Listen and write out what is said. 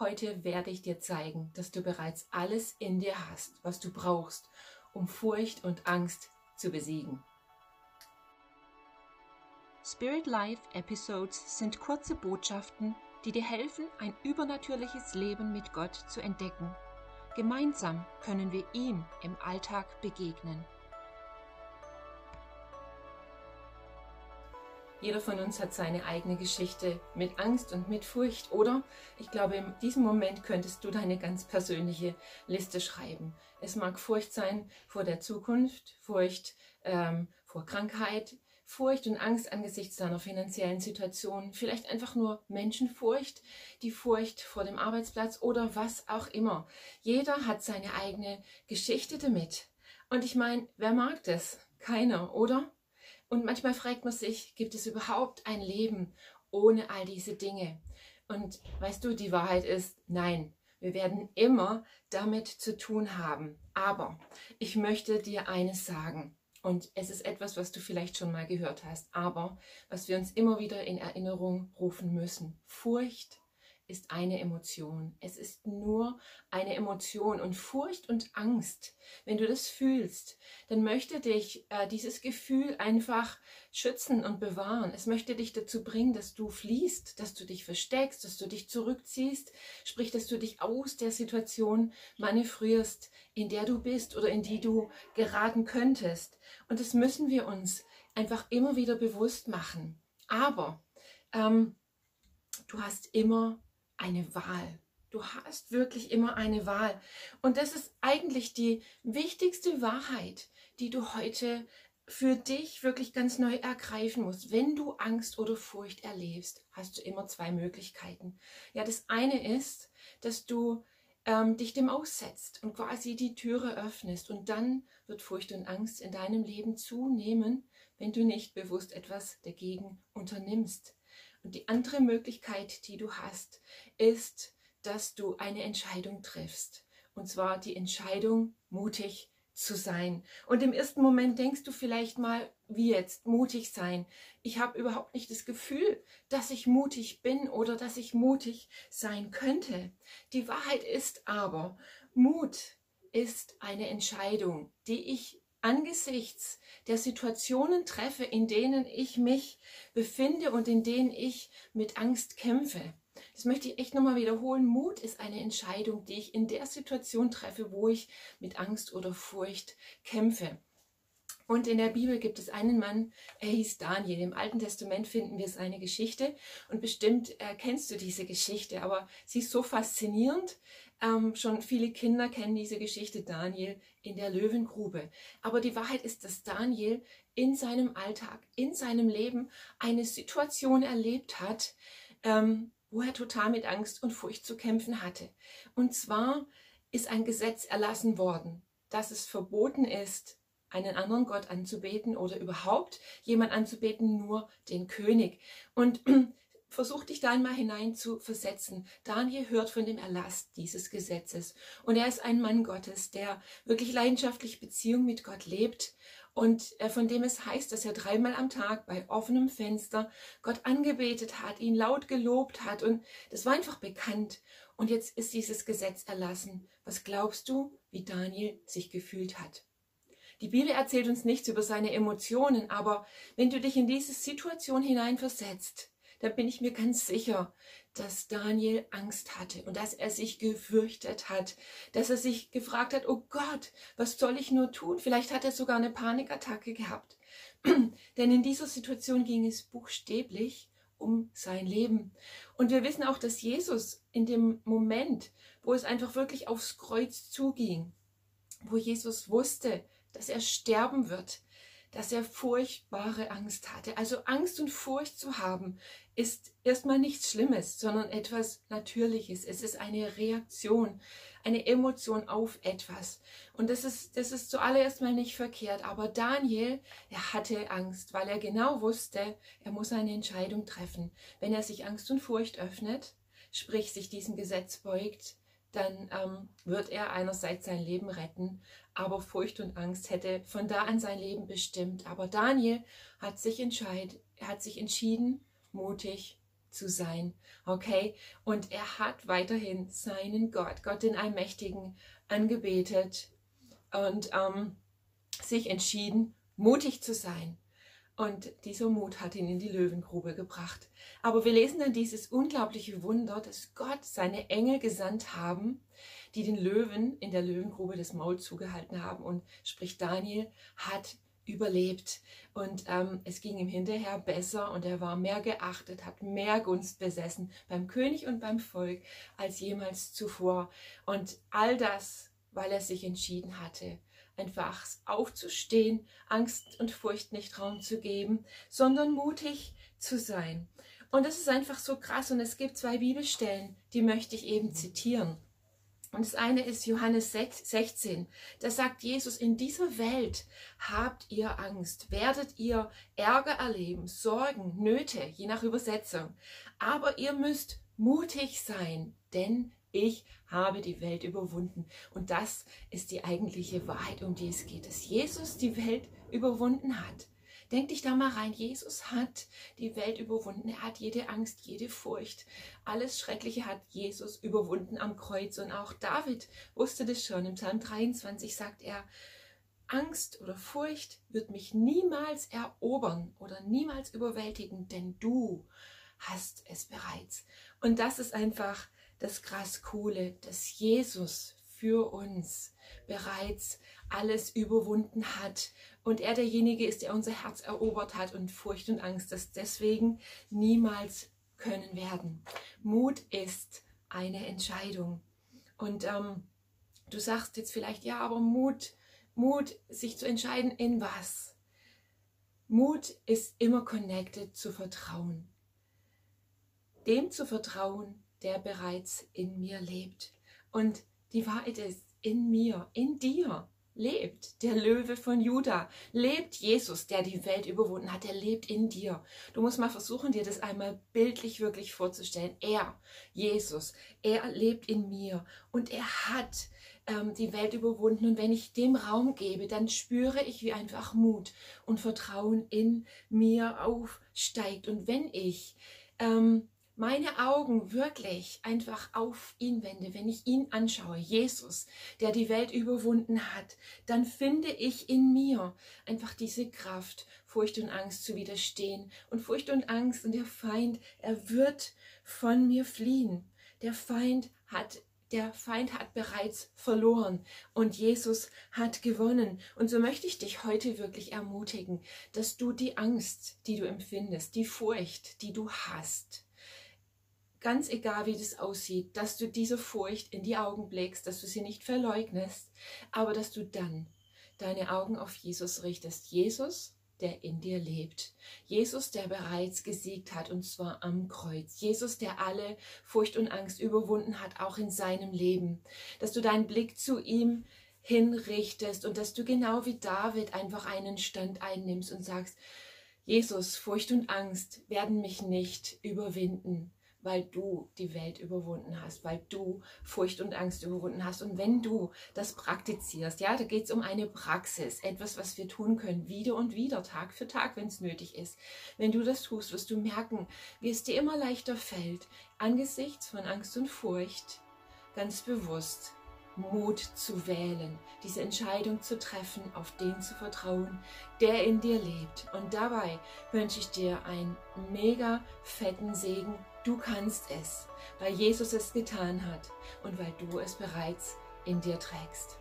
Heute werde ich dir zeigen, dass du bereits alles in dir hast, was du brauchst, um Furcht und Angst zu besiegen. Spirit Life Episodes sind kurze Botschaften, die dir helfen, ein übernatürliches Leben mit Gott zu entdecken. Gemeinsam können wir ihm im Alltag begegnen. Jeder von uns hat seine eigene Geschichte mit Angst und mit Furcht. Oder ich glaube, in diesem Moment könntest du deine ganz persönliche Liste schreiben. Es mag Furcht sein vor der Zukunft, Furcht ähm, vor Krankheit, Furcht und Angst angesichts deiner finanziellen Situation, vielleicht einfach nur Menschenfurcht, die Furcht vor dem Arbeitsplatz oder was auch immer. Jeder hat seine eigene Geschichte damit. Und ich meine, wer mag das? Keiner, oder? Und manchmal fragt man sich, gibt es überhaupt ein Leben ohne all diese Dinge? Und weißt du, die Wahrheit ist, nein, wir werden immer damit zu tun haben. Aber ich möchte dir eines sagen. Und es ist etwas, was du vielleicht schon mal gehört hast, aber was wir uns immer wieder in Erinnerung rufen müssen. Furcht ist eine Emotion. Es ist nur eine Emotion und Furcht und Angst. Wenn du das fühlst, dann möchte dich äh, dieses Gefühl einfach schützen und bewahren. Es möchte dich dazu bringen, dass du fliehst, dass du dich versteckst, dass du dich zurückziehst, sprich, dass du dich aus der Situation manövrierst, in der du bist oder in die du geraten könntest. Und das müssen wir uns einfach immer wieder bewusst machen. Aber ähm, du hast immer eine Wahl. Du hast wirklich immer eine Wahl. Und das ist eigentlich die wichtigste Wahrheit, die du heute für dich wirklich ganz neu ergreifen musst. Wenn du Angst oder Furcht erlebst, hast du immer zwei Möglichkeiten. Ja, das eine ist, dass du ähm, dich dem aussetzt und quasi die Türe öffnest. Und dann wird Furcht und Angst in deinem Leben zunehmen, wenn du nicht bewusst etwas dagegen unternimmst. Und die andere Möglichkeit, die du hast, ist, dass du eine Entscheidung triffst. Und zwar die Entscheidung, mutig zu sein. Und im ersten Moment denkst du vielleicht mal, wie jetzt, mutig sein. Ich habe überhaupt nicht das Gefühl, dass ich mutig bin oder dass ich mutig sein könnte. Die Wahrheit ist aber, Mut ist eine Entscheidung, die ich angesichts der Situationen treffe, in denen ich mich befinde und in denen ich mit Angst kämpfe. Das möchte ich echt nochmal wiederholen. Mut ist eine Entscheidung, die ich in der Situation treffe, wo ich mit Angst oder Furcht kämpfe. Und in der Bibel gibt es einen Mann, er hieß Daniel. Im Alten Testament finden wir seine Geschichte und bestimmt äh, kennst du diese Geschichte, aber sie ist so faszinierend. Ähm, schon viele Kinder kennen diese Geschichte Daniel in der Löwengrube. Aber die Wahrheit ist, dass Daniel in seinem Alltag, in seinem Leben eine Situation erlebt hat, ähm, wo er total mit Angst und Furcht zu kämpfen hatte. Und zwar ist ein Gesetz erlassen worden, dass es verboten ist, einen anderen Gott anzubeten oder überhaupt jemand anzubeten, nur den König. Und versuch dich da einmal hinein zu versetzen. Daniel hört von dem Erlass dieses Gesetzes. Und er ist ein Mann Gottes, der wirklich leidenschaftlich Beziehung mit Gott lebt und äh, von dem es heißt, dass er dreimal am Tag bei offenem Fenster Gott angebetet hat, ihn laut gelobt hat. Und das war einfach bekannt. Und jetzt ist dieses Gesetz erlassen. Was glaubst du, wie Daniel sich gefühlt hat? Die Bibel erzählt uns nichts über seine Emotionen, aber wenn du dich in diese Situation hineinversetzt, dann bin ich mir ganz sicher, dass Daniel Angst hatte und dass er sich gefürchtet hat, dass er sich gefragt hat, oh Gott, was soll ich nur tun? Vielleicht hat er sogar eine Panikattacke gehabt. Denn in dieser Situation ging es buchstäblich um sein Leben. Und wir wissen auch, dass Jesus in dem Moment, wo es einfach wirklich aufs Kreuz zuging, wo Jesus wusste, dass er sterben wird, dass er furchtbare Angst hatte. Also Angst und Furcht zu haben, ist erstmal nichts Schlimmes, sondern etwas Natürliches. Es ist eine Reaktion, eine Emotion auf etwas. Und das ist, das ist zuallererst mal nicht verkehrt. Aber Daniel, er hatte Angst, weil er genau wusste, er muss eine Entscheidung treffen. Wenn er sich Angst und Furcht öffnet, sprich sich diesem Gesetz beugt, dann ähm, wird er einerseits sein Leben retten, aber Furcht und Angst hätte von da an sein Leben bestimmt. Aber Daniel hat sich, entscheid, hat sich entschieden, mutig zu sein. Okay? Und er hat weiterhin seinen Gott, Gott den Allmächtigen, angebetet und ähm, sich entschieden, mutig zu sein. Und dieser Mut hat ihn in die Löwengrube gebracht. Aber wir lesen dann dieses unglaubliche Wunder, dass Gott seine Engel gesandt haben, die den Löwen in der Löwengrube das Maul zugehalten haben. Und sprich, Daniel hat überlebt. Und ähm, es ging ihm hinterher besser und er war mehr geachtet, hat mehr Gunst besessen beim König und beim Volk als jemals zuvor. Und all das, weil er sich entschieden hatte, einfach aufzustehen, Angst und Furcht nicht Raum zu geben, sondern mutig zu sein. Und das ist einfach so krass. Und es gibt zwei Bibelstellen, die möchte ich eben zitieren. Und das eine ist Johannes 16. Da sagt Jesus, in dieser Welt habt ihr Angst, werdet ihr Ärger erleben, Sorgen, Nöte, je nach Übersetzung. Aber ihr müsst mutig sein, denn ich habe die Welt überwunden. Und das ist die eigentliche Wahrheit, um die es geht, dass Jesus die Welt überwunden hat. Denk dich da mal rein. Jesus hat die Welt überwunden. Er hat jede Angst, jede Furcht, alles Schreckliche hat Jesus überwunden am Kreuz. Und auch David wusste das schon. Im Psalm 23 sagt er, Angst oder Furcht wird mich niemals erobern oder niemals überwältigen, denn du hast es bereits. Und das ist einfach das krass Coole, dass Jesus für uns bereits alles überwunden hat und er derjenige ist, der unser Herz erobert hat und Furcht und Angst das deswegen niemals können werden. Mut ist eine Entscheidung. Und ähm, du sagst jetzt vielleicht, ja, aber Mut, Mut, sich zu entscheiden in was? Mut ist immer connected zu Vertrauen. Dem zu vertrauen, der bereits in mir lebt. Und die Wahrheit ist, in mir, in dir lebt der Löwe von Juda, lebt Jesus, der die Welt überwunden hat, der lebt in dir. Du musst mal versuchen, dir das einmal bildlich wirklich vorzustellen. Er, Jesus, er lebt in mir und er hat ähm, die Welt überwunden. Und wenn ich dem Raum gebe, dann spüre ich, wie einfach Mut und Vertrauen in mir aufsteigt. Und wenn ich ähm, meine Augen wirklich einfach auf ihn wende, wenn ich ihn anschaue, Jesus, der die Welt überwunden hat, dann finde ich in mir einfach diese Kraft, Furcht und Angst zu widerstehen. Und Furcht und Angst und der Feind, er wird von mir fliehen. Der Feind hat der Feind hat bereits verloren und Jesus hat gewonnen. Und so möchte ich dich heute wirklich ermutigen, dass du die Angst, die du empfindest, die Furcht, die du hast, ganz egal wie das aussieht, dass du diese Furcht in die Augen blickst, dass du sie nicht verleugnest, aber dass du dann deine Augen auf Jesus richtest. Jesus, der in dir lebt. Jesus, der bereits gesiegt hat, und zwar am Kreuz. Jesus, der alle Furcht und Angst überwunden hat, auch in seinem Leben. Dass du deinen Blick zu ihm hinrichtest und dass du genau wie David einfach einen Stand einnimmst und sagst, Jesus, Furcht und Angst werden mich nicht überwinden weil du die Welt überwunden hast, weil du Furcht und Angst überwunden hast. Und wenn du das praktizierst, ja, da geht es um eine Praxis, etwas, was wir tun können, wieder und wieder, Tag für Tag, wenn es nötig ist. Wenn du das tust, wirst du merken, wie es dir immer leichter fällt, angesichts von Angst und Furcht ganz bewusst Mut zu wählen, diese Entscheidung zu treffen, auf den zu vertrauen, der in dir lebt. Und dabei wünsche ich dir einen mega fetten Segen. Du kannst es, weil Jesus es getan hat und weil du es bereits in dir trägst.